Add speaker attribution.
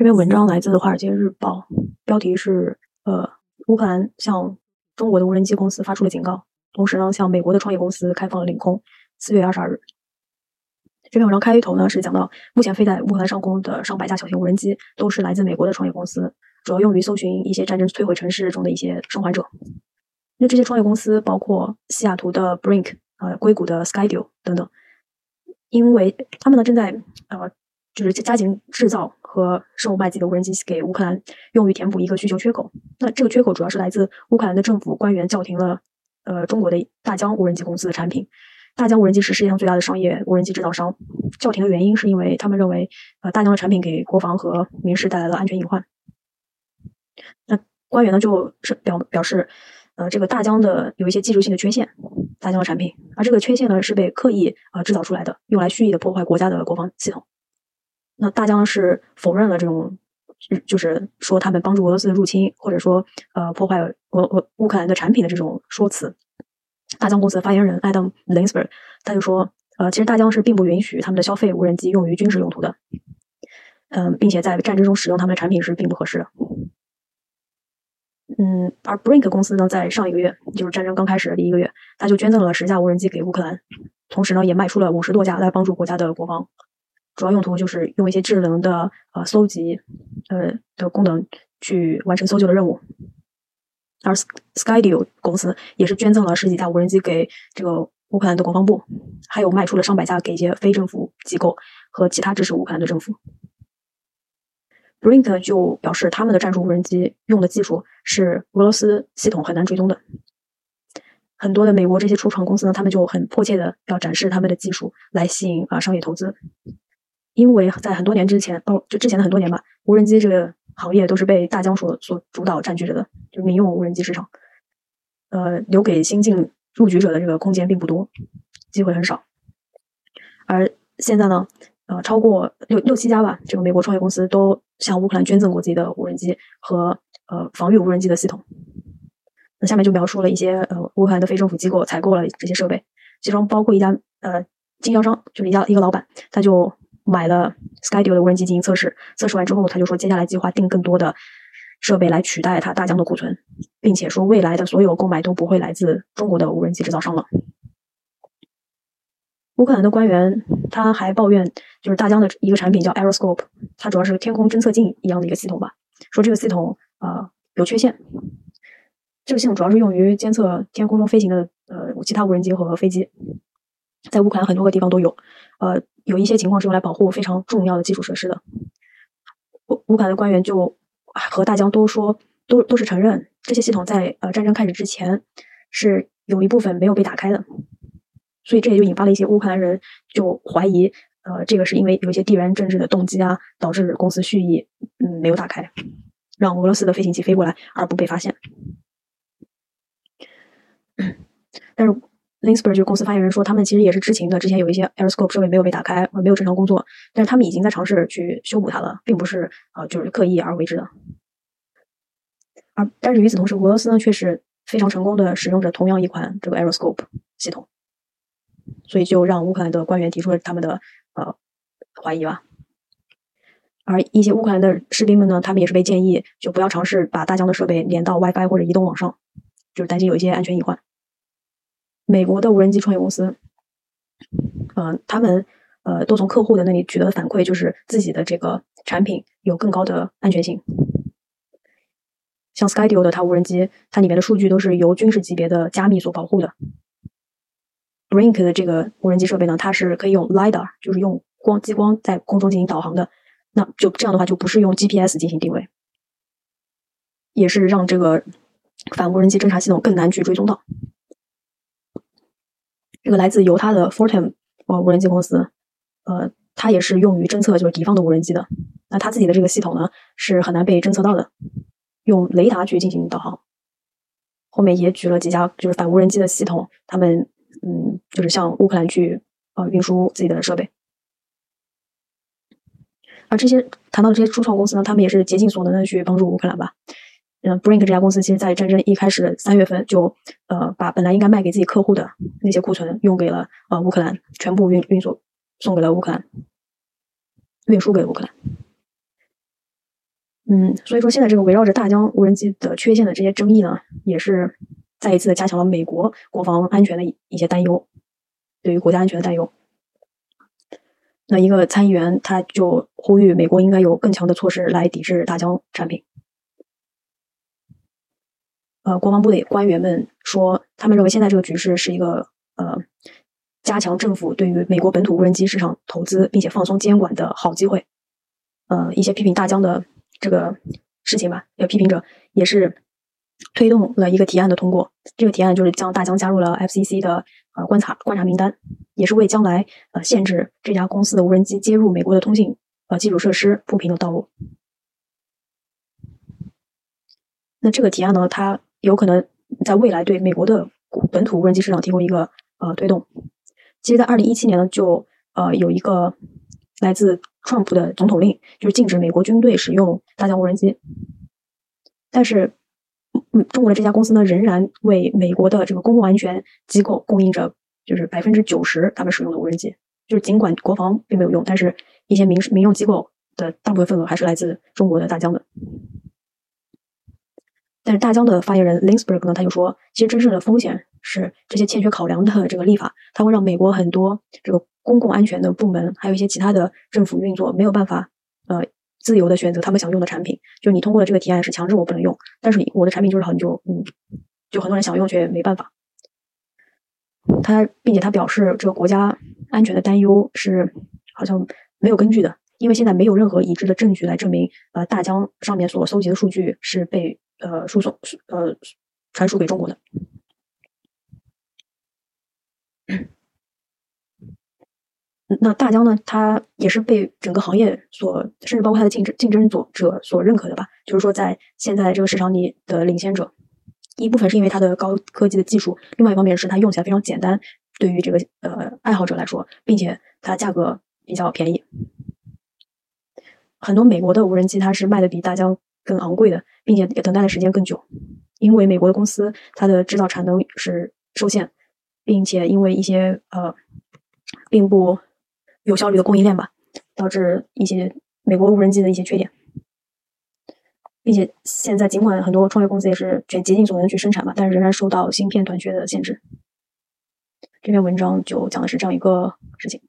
Speaker 1: 这篇文章来自《华尔街日报》，标题是“呃，乌克兰向中国的无人机公司发出了警告，同时呢，向美国的创业公司开放了领空。”四月二十二日，这篇文章开头呢是讲到，目前飞在乌克兰上空的上百架小型无人机都是来自美国的创业公司，主要用于搜寻一些战争摧毁城市中的一些生还者。那这些创业公司包括西雅图的 Brink，呃，硅谷的 Skydio 等等，因为他们呢正在呃，就是加紧制造和售卖自己的无人机给乌克兰，用于填补一个需求缺口。那这个缺口主要是来自乌克兰的政府官员叫停了呃中国的大疆无人机公司的产品。大疆无人机是世界上最大的商业无人机制造商，叫停的原因是因为他们认为呃大疆的产品给国防和民事带来了安全隐患。那官员呢就是表表示。呃，这个大疆的有一些技术性的缺陷，大疆的产品，而这个缺陷呢是被刻意呃制造出来的，用来蓄意的破坏国家的国防系统。那大疆是否认了这种，就是说他们帮助俄罗斯入侵，或者说呃破坏俄俄乌克兰的产品的这种说辞。大疆公司的发言人 Adam Linsberg 他就说，呃，其实大疆是并不允许他们的消费无人机用于军事用途的，嗯，并且在战争中使用他们的产品是并不合适的。嗯，而 Brink 公司呢，在上一个月，就是战争刚开始的第一个月，他就捐赠了十架无人机给乌克兰，同时呢，也卖出了五十多架来帮助国家的国防。主要用途就是用一些智能的呃搜集呃的功能去完成搜救的任务。而 Skydio 公司也是捐赠了十几架无人机给这个乌克兰的国防部，还有卖出了上百架给一些非政府机构和其他支持乌克兰的政府。Brink 就表示，他们的战术无人机用的技术是俄罗斯系统很难追踪的。很多的美国这些初创公司呢，他们就很迫切的要展示他们的技术来吸引啊商业投资。因为在很多年之前，哦，就之前的很多年吧，无人机这个行业都是被大疆所所主导占据着的，就是民用无人机市场，呃，留给新进入局者的这个空间并不多，机会很少。而现在呢？呃，超过六六七家吧，这个美国创业公司都向乌克兰捐赠过自己的无人机和呃防御无人机的系统。那下面就描述了一些呃乌克兰的非政府机构采购了这些设备，其中包括一家呃经销商，就是一家一个老板，他就买了 Skydio 的无人机进行测试，测试完之后，他就说接下来计划订更多的设备来取代他大疆的库存，并且说未来的所有购买都不会来自中国的无人机制造商了。乌克兰的官员他还抱怨，就是大疆的一个产品叫 Aeroscope，它主要是天空侦测镜一样的一个系统吧。说这个系统啊有缺陷，这个系统主要是用于监测天空中飞行的呃其他无人机和飞机，在乌克兰很多个地方都有。呃，有一些情况是用来保护非常重要的基础设施的。乌乌克兰的官员就和大疆都说，都都是承认这些系统在呃战争开始之前是有一部分没有被打开的。所以这也就引发了一些乌克兰人就怀疑，呃，这个是因为有一些地缘政治的动机啊，导致公司蓄意嗯没有打开，让俄罗斯的飞行器飞过来而不被发现。但是 Linsberg 就公司发言人说，他们其实也是知情的，之前有一些 Aeroscope 设备没有被打开，或没有正常工作，但是他们已经在尝试去修补它了，并不是呃就是刻意而为之的。而但是与此同时，俄罗斯呢却是非常成功的使用着同样一款这个 Aeroscope 系统。所以就让乌克兰的官员提出了他们的呃怀疑吧，而一些乌克兰的士兵们呢，他们也是被建议就不要尝试把大疆的设备连到 WiFi 或者移动网上，就是担心有一些安全隐患。美国的无人机创业公司，嗯，他们呃都从客户的那里取得的反馈，就是自己的这个产品有更高的安全性。像 Skydio 的它无人机，它里面的数据都是由军事级别的加密所保护的。Brink 的这个无人机设备呢，它是可以用 lidar，就是用光激光在空中进行导航的。那就这样的话，就不是用 GPS 进行定位，也是让这个反无人机侦察系统更难去追踪到。这个来自犹他的 Fortem 呃无人机公司，呃，它也是用于侦测就是敌方的无人机的。那它自己的这个系统呢，是很难被侦测到的，用雷达去进行导航。后面也举了几家就是反无人机的系统，他们。嗯，就是向乌克兰去呃运输自己的设备，而这些谈到的这些初创公司呢，他们也是竭尽所能的去帮助乌克兰吧。嗯，Brink 这家公司其实在战争一开始三月份就呃把本来应该卖给自己客户的那些库存用给了呃乌克兰，全部运运送送给了乌克兰，运输给乌克兰。嗯，所以说现在这个围绕着大疆无人机的缺陷的这些争议呢，也是再一次的加强了美国国防安全的一些担忧，对于国家安全的担忧。那一个参议员他就呼吁美国应该有更强的措施来抵制大疆产品。呃，国防部的官员们说，他们认为现在这个局势是一个呃加强政府对于美国本土无人机市场投资并且放松监管的好机会。呃，一些批评大疆的。这个事情吧，有批评者也是推动了一个提案的通过。这个提案就是将大疆加入了 FCC 的呃观察观察名单，也是为将来呃限制这家公司的无人机接入美国的通信呃基础设施铺平了道路。那这个提案呢，它有可能在未来对美国的本土无人机市场提供一个呃推动。其实，在二零一七年呢，就呃有一个来自。Trump 的总统令就是禁止美国军队使用大疆无人机，但是，嗯，中国的这家公司呢，仍然为美国的这个公共安全机构供应着就是百分之九十他们使用的无人机。就是尽管国防并没有用，但是一些民民用机构的大部分份额还是来自中国的大疆的。但是大疆的发言人 Linsberg 呢，他就说，其实真正的风险是这些欠缺考量的这个立法，它会让美国很多这个。公共安全的部门，还有一些其他的政府运作没有办法，呃，自由的选择他们想用的产品。就你通过的这个提案是强制我不能用，但是我的产品就是好，你就嗯，就很多人想用却没办法。他并且他表示，这个国家安全的担忧是好像没有根据的，因为现在没有任何已知的证据来证明，呃，大疆上面所搜集的数据是被呃输送呃传输给中国的。那大疆呢？它也是被整个行业所，甚至包括它的竞争竞争者所认可的吧？就是说，在现在这个市场里的领先者，一部分是因为它的高科技的技术，另外一方面是它用起来非常简单，对于这个呃爱好者来说，并且它价格比较便宜。很多美国的无人机它是卖的比大疆更昂贵的，并且也等待的时间更久，因为美国的公司它的制造产能是受限，并且因为一些呃，并不。有效率的供应链吧，导致一些美国无人机的一些缺点，并且现在尽管很多创业公司也是全竭尽所能去生产吧，但是仍然受到芯片短缺的限制。这篇文章就讲的是这样一个事情。